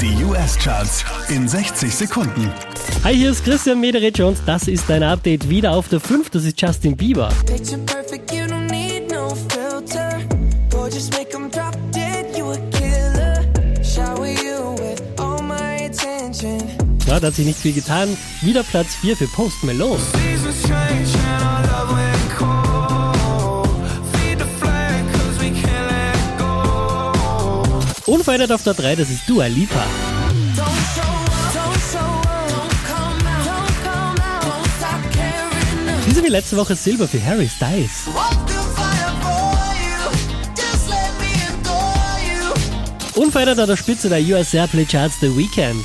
Die US-Charts in 60 Sekunden. Hi, hier ist Christian Mederich und das ist dein Update wieder auf der 5. Das ist Justin Bieber. Perfect, no dead. Ja, da hat sich nicht viel getan. Wieder Platz 4 für Post Malone. Unverändert auf der 3, das ist Dua Lipa. Diese wie letzte Woche Silber für Harry Styles. Unverändert an der Spitze der US Airplay Charts The Weeknd.